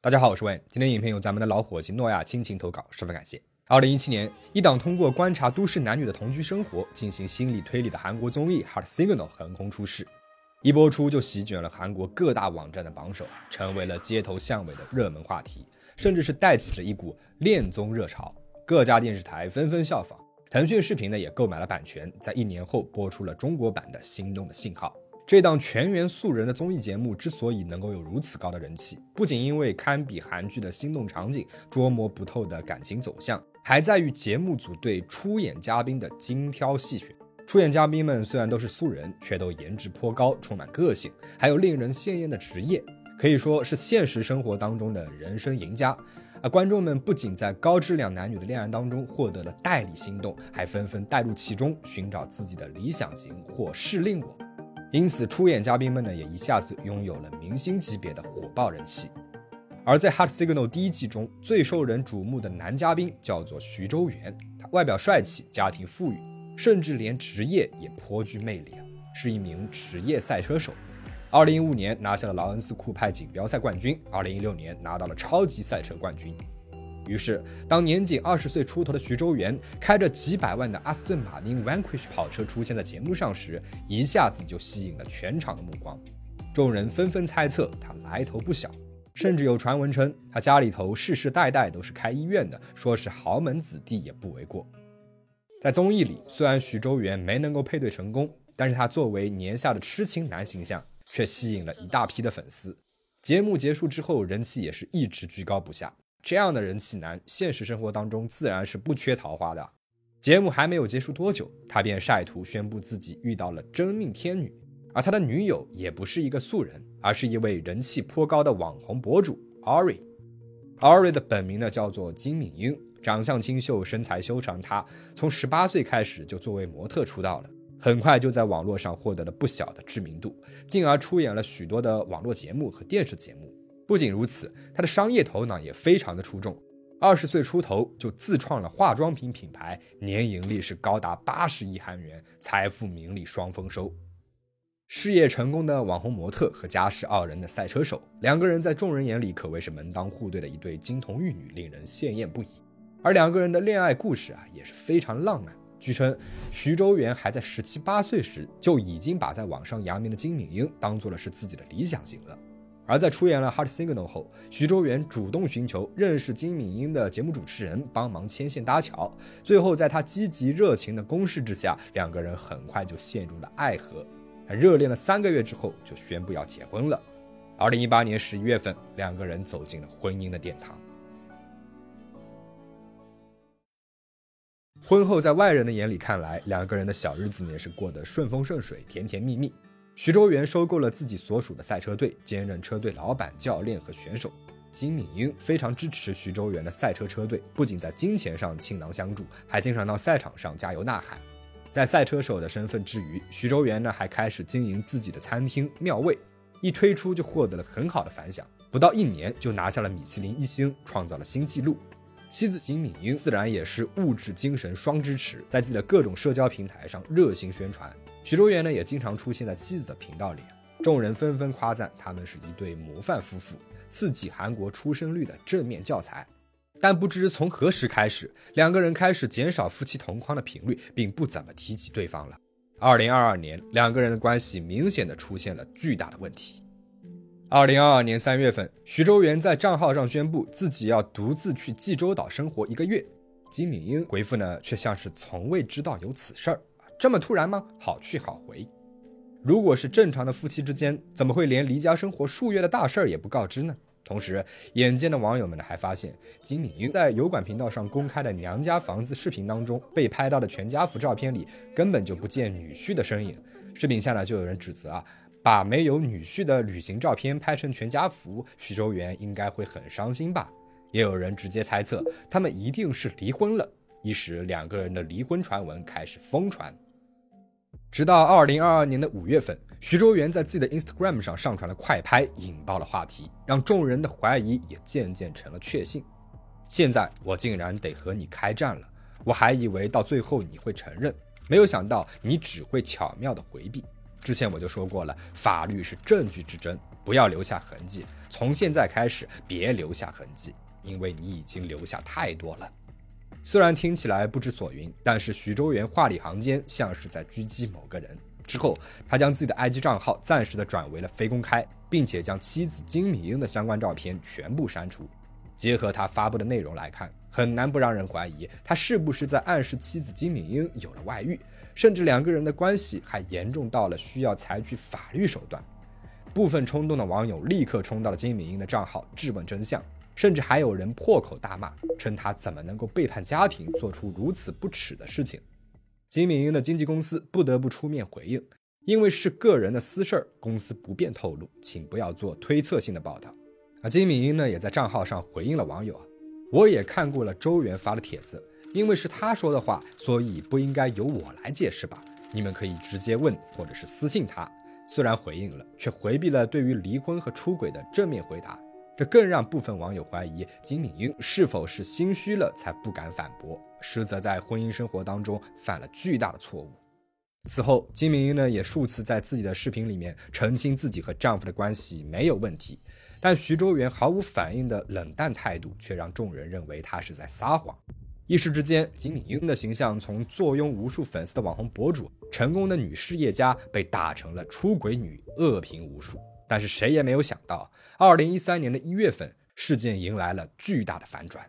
大家好，我是问。今天影片由咱们的老伙计诺亚亲情投稿，十分感谢。二零一七年，一档通过观察都市男女的同居生活进行心理推理的韩国综艺《Heart Signal》横空出世，一播出就席卷了韩国各大网站的榜首，成为了街头巷尾的热门话题，甚至是带起了一股恋综热潮。各家电视台纷纷效仿，腾讯视频呢也购买了版权，在一年后播出了中国版的《心动的信号》。这档全员素人的综艺节目之所以能够有如此高的人气，不仅因为堪比韩剧的心动场景、捉摸不透的感情走向，还在于节目组对出演嘉宾的精挑细选。出演嘉宾们虽然都是素人，却都颜值颇高，充满个性，还有令人羡艳的职业，可以说是现实生活当中的人生赢家。而观众们不仅在高质量男女的恋爱当中获得了代理心动，还纷纷带入其中，寻找自己的理想型或适令我。因此，出演嘉宾们呢也一下子拥有了明星级别的火爆人气。而在《Hot Signal》第一季中，最受人瞩目的男嘉宾叫做徐周元，他外表帅气，家庭富裕，甚至连职业也颇具魅力啊，是一名职业赛车手。二零一五年拿下了劳恩斯酷派锦标赛冠军，二零一六年拿到了超级赛车冠军。于是，当年仅二十岁出头的徐周元开着几百万的阿斯顿马丁 Vanquish 跑车出现在节目上时，一下子就吸引了全场的目光。众人纷纷猜测他来头不小，甚至有传闻称他家里头世世代代都是开医院的，说是豪门子弟也不为过。在综艺里，虽然徐周元没能够配对成功，但是他作为年下的痴情男形象却吸引了一大批的粉丝。节目结束之后，人气也是一直居高不下。这样的人气男，现实生活当中自然是不缺桃花的。节目还没有结束多久，他便晒图宣布自己遇到了真命天女，而他的女友也不是一个素人，而是一位人气颇高的网红博主 Ari。Ari 的本名呢叫做金敏英，长相清秀，身材修长。她从十八岁开始就作为模特出道了，很快就在网络上获得了不小的知名度，进而出演了许多的网络节目和电视节目。不仅如此，他的商业头脑也非常的出众。二十岁出头就自创了化妆品品牌，年盈利是高达八十亿韩元，财富名利双丰收。事业成功的网红模特和家世傲人的赛车手，两个人在众人眼里可谓是门当户对的一对金童玉女，令人羡艳不已。而两个人的恋爱故事啊，也是非常浪漫。据称，徐州元还在十七八岁时就已经把在网上扬名的金敏英当做了是自己的理想型了。而在出演了《Heart Signal》后，徐周元主动寻求认识金敏英的节目主持人帮忙牵线搭桥，最后在他积极热情的攻势之下，两个人很快就陷入了爱河。热恋了三个月之后，就宣布要结婚了。二零一八年十一月份，两个人走进了婚姻的殿堂。婚后，在外人的眼里看来，两个人的小日子也是过得顺风顺水、甜甜蜜蜜。徐州元收购了自己所属的赛车队，兼任车队老板、教练和选手。金敏英非常支持徐州元的赛车车队，不仅在金钱上倾囊相助，还经常到赛场上加油呐喊。在赛车手的身份之余，徐州元呢还开始经营自己的餐厅妙味，一推出就获得了很好的反响，不到一年就拿下了米其林一星，创造了新纪录。妻子金敏英自然也是物质精神双支持，在自己的各种社交平台上热心宣传。徐周元呢也经常出现在妻子的频道里，众人纷纷夸赞他们是一对模范夫妇，刺激韩国出生率的正面教材。但不知从何时开始，两个人开始减少夫妻同框的频率，并不怎么提及对方了。二零二二年，两个人的关系明显的出现了巨大的问题。二零二二年三月份，徐周元在账号上宣布自己要独自去济州岛生活一个月，金敏英回复呢却像是从未知道有此事儿。这么突然吗？好去好回。如果是正常的夫妻之间，怎么会连离家生活数月的大事儿也不告知呢？同时，眼尖的网友们呢还发现，金敏英在油管频道上公开的娘家房子视频当中，被拍到的全家福照片里根本就不见女婿的身影。视频下呢，就有人指责啊，把没有女婿的旅行照片拍成全家福，徐州元应该会很伤心吧？也有人直接猜测，他们一定是离婚了，一时两个人的离婚传闻开始疯传。直到二零二二年的五月份，徐周元在自己的 Instagram 上上传了快拍，引爆了话题，让众人的怀疑也渐渐成了确信。现在我竟然得和你开战了，我还以为到最后你会承认，没有想到你只会巧妙的回避。之前我就说过了，法律是证据之争，不要留下痕迹，从现在开始别留下痕迹，因为你已经留下太多了。虽然听起来不知所云，但是徐州元话里行间像是在狙击某个人。之后，他将自己的 IG 账号暂时的转为了非公开，并且将妻子金敏英的相关照片全部删除。结合他发布的内容来看，很难不让人怀疑他是不是在暗示妻子金敏英有了外遇，甚至两个人的关系还严重到了需要采取法律手段。部分冲动的网友立刻冲到了金敏英的账号质问真相。甚至还有人破口大骂，称他怎么能够背叛家庭，做出如此不耻的事情。金敏英的经纪公司不得不出面回应，因为是个人的私事儿，公司不便透露，请不要做推测性的报道。啊，金敏英呢也在账号上回应了网友啊，我也看过了周元发的帖子，因为是他说的话，所以不应该由我来解释吧？你们可以直接问或者是私信他。虽然回应了，却回避了对于离婚和出轨的正面回答。这更让部分网友怀疑金敏英是否是心虚了才不敢反驳，实则在婚姻生活当中犯了巨大的错误。此后，金敏英呢也数次在自己的视频里面澄清自己和丈夫的关系没有问题，但徐州元毫无反应的冷淡态度却让众人认为他是在撒谎。一时之间，金敏英的形象从坐拥无数粉丝的网红博主、成功的女事业家，被打成了出轨女，恶评无数。但是谁也没有想到，二零一三年的一月份，事件迎来了巨大的反转。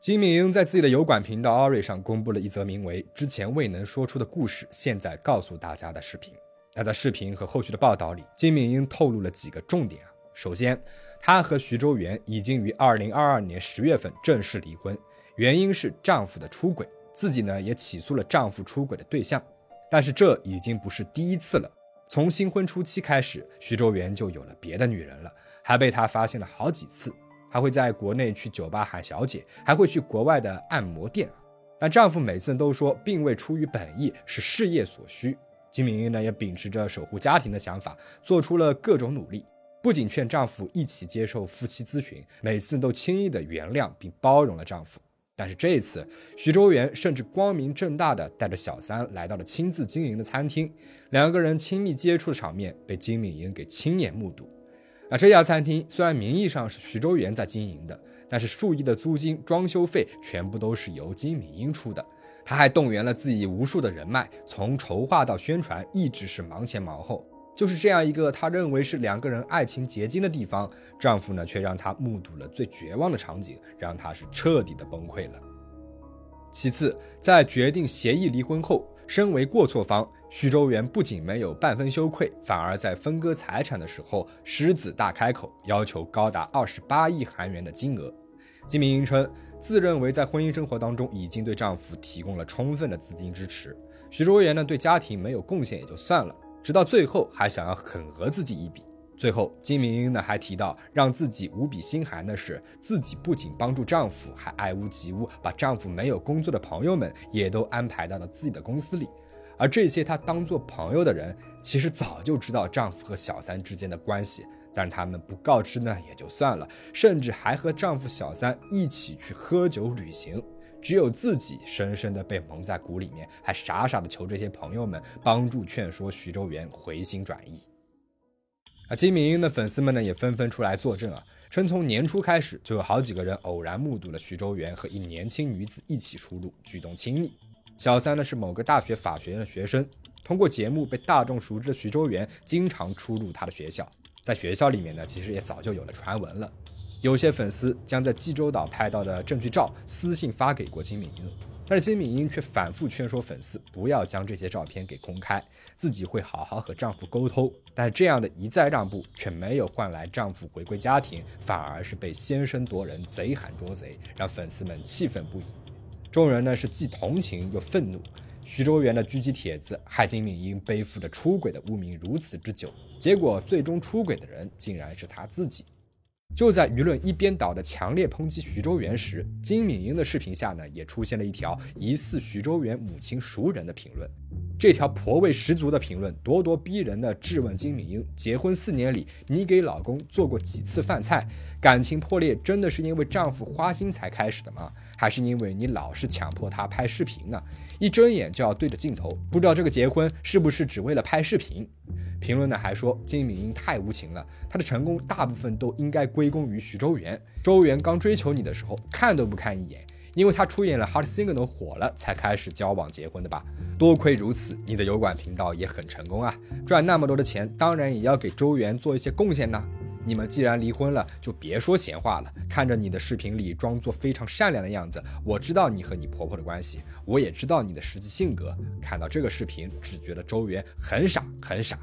金敏英在自己的油管频道 Ari 上公布了一则名为“之前未能说出的故事，现在告诉大家”的视频。那在视频和后续的报道里，金敏英透露了几个重点啊。首先，她和徐州元已经于二零二二年十月份正式离婚，原因是丈夫的出轨，自己呢也起诉了丈夫出轨的对象。但是这已经不是第一次了。从新婚初期开始，徐州元就有了别的女人了，还被他发现了好几次。还会在国内去酒吧喊小姐，还会去国外的按摩店。但丈夫每次都说，并未出于本意，是事业所需。金敏英呢，也秉持着守护家庭的想法，做出了各种努力，不仅劝丈夫一起接受夫妻咨询，每次都轻易的原谅并包容了丈夫。但是这一次，徐州元甚至光明正大的带着小三来到了亲自经营的餐厅，两个人亲密接触的场面被金敏英给亲眼目睹。啊，这家餐厅虽然名义上是徐州元在经营的，但是数亿的租金、装修费全部都是由金敏英出的。他还动员了自己无数的人脉，从筹划到宣传，一直是忙前忙后。就是这样一个他认为是两个人爱情结晶的地方，丈夫呢却让她目睹了最绝望的场景，让她是彻底的崩溃了。其次，在决定协议离婚后，身为过错方，徐州元不仅没有半分羞愧，反而在分割财产的时候狮子大开口，要求高达二十八亿韩元的金额。金明英称，自认为在婚姻生活当中已经对丈夫提供了充分的资金支持，徐州元呢对家庭没有贡献也就算了。直到最后还想要狠讹自己一笔。最后，金明英呢还提到，让自己无比心寒的是，自己不仅帮助丈夫，还爱屋及乌，把丈夫没有工作的朋友们也都安排到了自己的公司里。而这些她当做朋友的人，其实早就知道丈夫和小三之间的关系，但他们不告知呢也就算了，甚至还和丈夫小三一起去喝酒旅行。只有自己深深的被蒙在鼓里面，还傻傻的求这些朋友们帮助劝说徐州元回心转意。啊，金敏英的粉丝们呢也纷纷出来作证啊，称从年初开始就有好几个人偶然目睹了徐州元和一年轻女子一起出入，举动亲密。小三呢是某个大学法学院的学生，通过节目被大众熟知的徐州元经常出入他的学校，在学校里面呢其实也早就有了传闻了。有些粉丝将在济州岛拍到的证据照私信发给过金敏英，但是金敏英却反复劝说粉丝不要将这些照片给公开，自己会好好和丈夫沟通。但这样的一再让步却没有换来丈夫回归家庭，反而是被先声夺人，贼喊捉贼，让粉丝们气愤不已。众人呢是既同情又愤怒，徐州元的狙击帖子害金敏英背负着出轨的污名如此之久，结果最终出轨的人竟然是他自己。就在舆论一边倒的强烈抨击徐州元时，金敏英的视频下呢，也出现了一条疑似徐州元母亲熟人的评论。这条婆味十足的评论，咄咄逼人的质问金敏英：结婚四年里，你给老公做过几次饭菜？感情破裂真的是因为丈夫花心才开始的吗？还是因为你老是强迫他拍视频呢？一睁眼就要对着镜头，不知道这个结婚是不是只为了拍视频？评论呢还说金敏英太无情了，她的成功大部分都应该归功于徐周元。周元刚追求你的时候，看都不看一眼。因为他出演了《Heart Signal》火了，才开始交往结婚的吧？多亏如此，你的油管频道也很成功啊！赚那么多的钱，当然也要给周元做一些贡献呢。你们既然离婚了，就别说闲话了。看着你的视频里装作非常善良的样子，我知道你和你婆婆的关系，我也知道你的实际性格。看到这个视频，只觉得周元很傻很傻。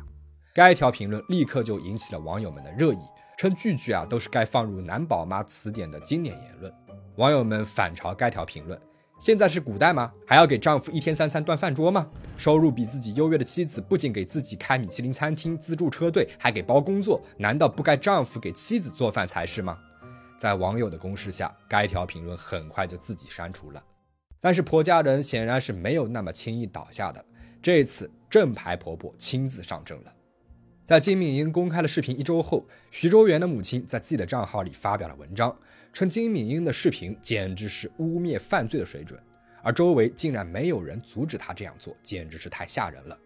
该条评论立刻就引起了网友们的热议，称句句啊都是该放入男宝妈词典的经典言论。网友们反嘲该条评论：“现在是古代吗？还要给丈夫一天三餐端饭桌吗？收入比自己优越的妻子不仅给自己开米其林餐厅、资助车队，还给包工作，难道不该丈夫给妻子做饭才是吗？”在网友的攻势下，该条评论很快就自己删除了。但是婆家人显然是没有那么轻易倒下的，这次正牌婆婆亲自上阵了。在金敏英公开了视频一周后，徐周元的母亲在自己的账号里发表了文章。称金敏英的视频简直是污蔑犯罪的水准，而周围竟然没有人阻止他这样做，简直是太吓人了。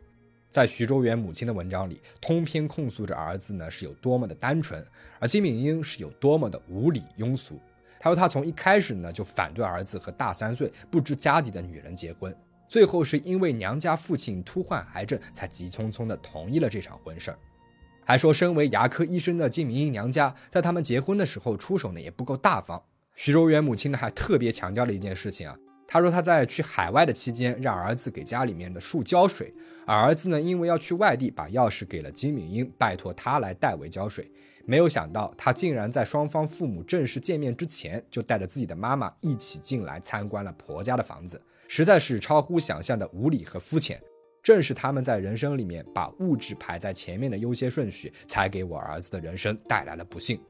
在徐周元母亲的文章里，通篇控诉着儿子呢是有多么的单纯，而金敏英是有多么的无理庸俗。他说他从一开始呢就反对儿子和大三岁不知家底的女人结婚，最后是因为娘家父亲突患癌症，才急匆匆的同意了这场婚事儿。还说，身为牙科医生的金明英娘家，在他们结婚的时候出手呢也不够大方。徐州元母亲呢还特别强调了一件事情啊，她说她在去海外的期间，让儿子给家里面的树浇水，而儿子呢因为要去外地，把钥匙给了金敏英，拜托他来代为浇水。没有想到，他竟然在双方父母正式见面之前，就带着自己的妈妈一起进来参观了婆家的房子，实在是超乎想象的无理和肤浅。正是他们在人生里面把物质排在前面的优先顺序，才给我儿子的人生带来了不幸。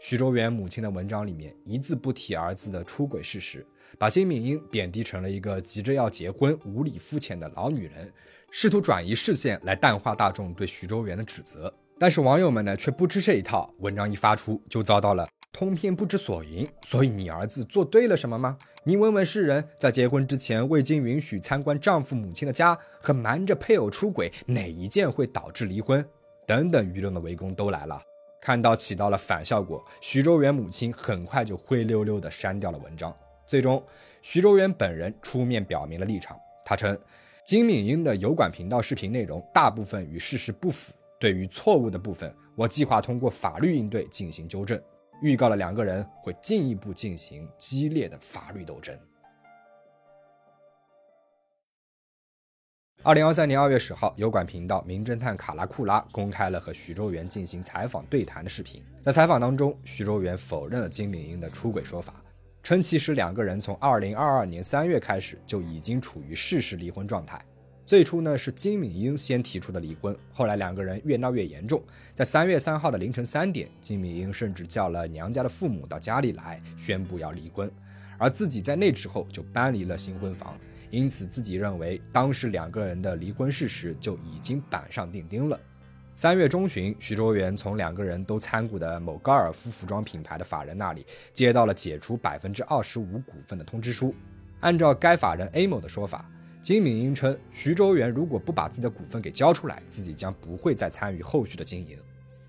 徐周元母亲的文章里面一字不提儿子的出轨事实，把金敏英贬低成了一个急着要结婚、无理肤浅的老女人，试图转移视线来淡化大众对徐周元的指责。但是网友们呢却不吃这一套，文章一发出就遭到了。通篇不知所云，所以你儿子做对了什么吗？你问问世人，在结婚之前未经允许参观丈夫母亲的家和瞒着配偶出轨，哪一件会导致离婚？等等，舆论的围攻都来了。看到起到了反效果，徐州元母亲很快就灰溜溜地删掉了文章。最终，徐州元本人出面表明了立场，他称金敏英的油管频道视频内容大部分与事实不符，对于错误的部分，我计划通过法律应对进行纠正。预告了两个人会进一步进行激烈的法律斗争。二零二三年二月十号，油管频道《名侦探卡拉库拉》公开了和徐周元进行采访对谈的视频。在采访当中，徐周元否认了金敏英的出轨说法，称其实两个人从二零二二年三月开始就已经处于事实离婚状态。最初呢是金敏英先提出的离婚，后来两个人越闹越严重，在三月三号的凌晨三点，金敏英甚至叫了娘家的父母到家里来，宣布要离婚，而自己在那之后就搬离了新婚房，因此自己认为当时两个人的离婚事实就已经板上钉钉了。三月中旬，徐周元从两个人都参股的某高尔夫服装品牌的法人那里接到了解除百分之二十五股份的通知书，按照该法人 A 某的说法。金敏英称，徐州元如果不把自己的股份给交出来，自己将不会再参与后续的经营。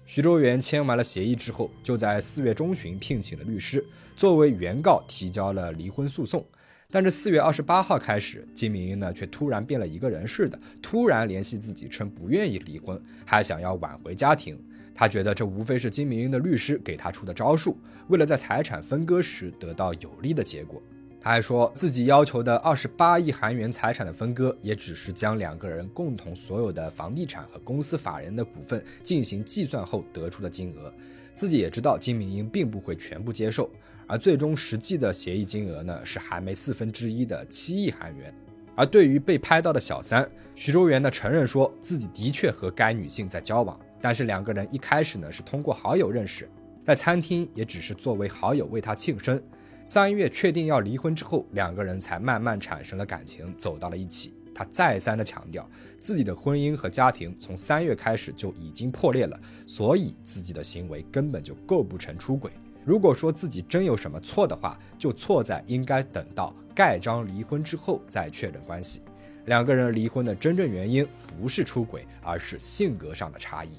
徐州元签完了协议之后，就在四月中旬聘请了律师，作为原告提交了离婚诉讼。但是四月二十八号开始，金敏英呢却突然变了一个人似的，突然联系自己，称不愿意离婚，还想要挽回家庭。他觉得这无非是金敏英的律师给他出的招数，为了在财产分割时得到有利的结果。他还说自己要求的二十八亿韩元财产的分割，也只是将两个人共同所有的房地产和公司法人的股份进行计算后得出的金额。自己也知道金明英并不会全部接受，而最终实际的协议金额呢是韩媒四分之一的七亿韩元。而对于被拍到的小三，徐周元呢承认说自己的确和该女性在交往，但是两个人一开始呢是通过好友认识，在餐厅也只是作为好友为他庆生。三月确定要离婚之后，两个人才慢慢产生了感情，走到了一起。他再三的强调，自己的婚姻和家庭从三月开始就已经破裂了，所以自己的行为根本就构不成出轨。如果说自己真有什么错的话，就错在应该等到盖章离婚之后再确认关系。两个人离婚的真正原因不是出轨，而是性格上的差异。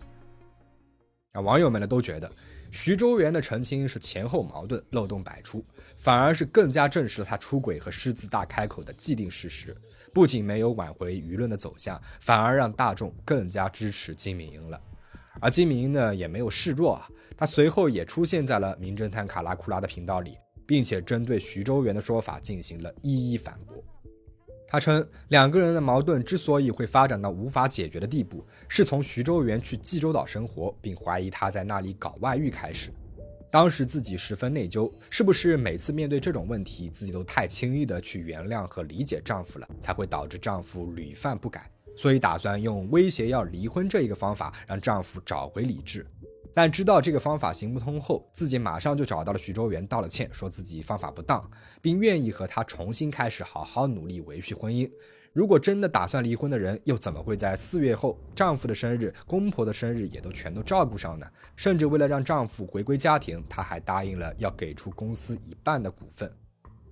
啊，网友们呢都觉得徐州元的澄清是前后矛盾、漏洞百出，反而是更加证实了他出轨和狮子大开口的既定事实。不仅没有挽回舆论的走向，反而让大众更加支持金敏英了。而金敏英呢也没有示弱啊，他随后也出现在了名侦探卡拉库拉的频道里，并且针对徐州元的说法进行了一一反驳。他称，两个人的矛盾之所以会发展到无法解决的地步，是从徐州元去济州岛生活，并怀疑他在那里搞外遇开始。当时自己十分内疚，是不是每次面对这种问题，自己都太轻易的去原谅和理解丈夫了，才会导致丈夫屡犯不改？所以打算用威胁要离婚这一个方法，让丈夫找回理智。但知道这个方法行不通后，自己马上就找到了徐周元道了歉，说自己方法不当，并愿意和他重新开始，好好努力维续婚姻。如果真的打算离婚的人，又怎么会在四月后丈夫的生日、公婆的生日也都全都照顾上呢？甚至为了让丈夫回归家庭，她还答应了要给出公司一半的股份。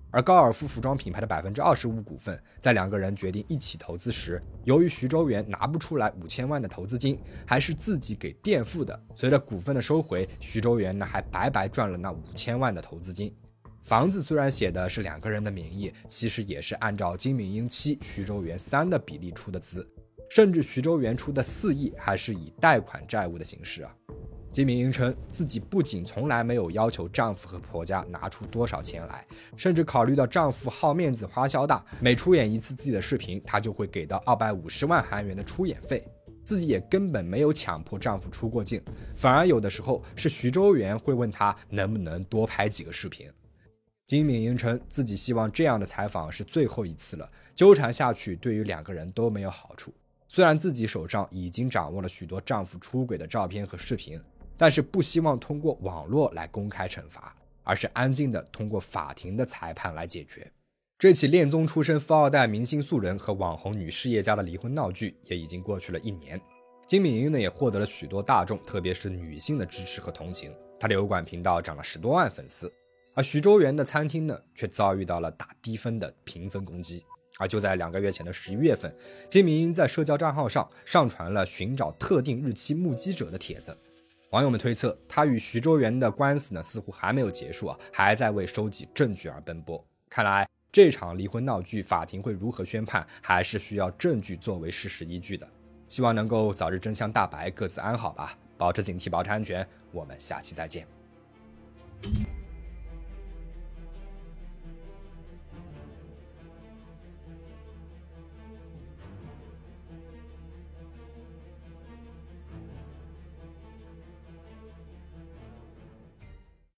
而高尔夫服装品牌的百分之二十五股份，在两个人决定一起投资时，由于徐州元拿不出来五千万的投资金，还是自己给垫付的。随着股份的收回，徐州元呢还白白赚了那五千万的投资金。房子虽然写的是两个人的名义，其实也是按照金敏英七、徐周元三的比例出的资，甚至徐周元出的四亿还是以贷款债务的形式啊。金敏英称，自己不仅从来没有要求丈夫和婆家拿出多少钱来，甚至考虑到丈夫好面子、花销大，每出演一次自己的视频，她就会给到二百五十万韩元的出演费。自己也根本没有强迫丈夫出过镜，反而有的时候是徐州元会问她能不能多拍几个视频。金敏英称，自己希望这样的采访是最后一次了，纠缠下去对于两个人都没有好处。虽然自己手上已经掌握了许多丈夫出轨的照片和视频。但是不希望通过网络来公开惩罚，而是安静的通过法庭的裁判来解决。这起恋综出身富二代、明星素人和网红女事业家的离婚闹剧也已经过去了一年。金敏英呢也获得了许多大众，特别是女性的支持和同情。她的油管频道涨了十多万粉丝，而徐州园的餐厅呢却遭遇到了打低分的评分攻击。而就在两个月前的十一月份，金明英在社交账号上上传了寻找特定日期目击者的帖子。网友们推测，他与徐州园的官司呢，似乎还没有结束啊，还在为收集证据而奔波。看来这场离婚闹剧，法庭会如何宣判，还是需要证据作为事实依据的。希望能够早日真相大白，各自安好吧，保持警惕，保持安全。我们下期再见。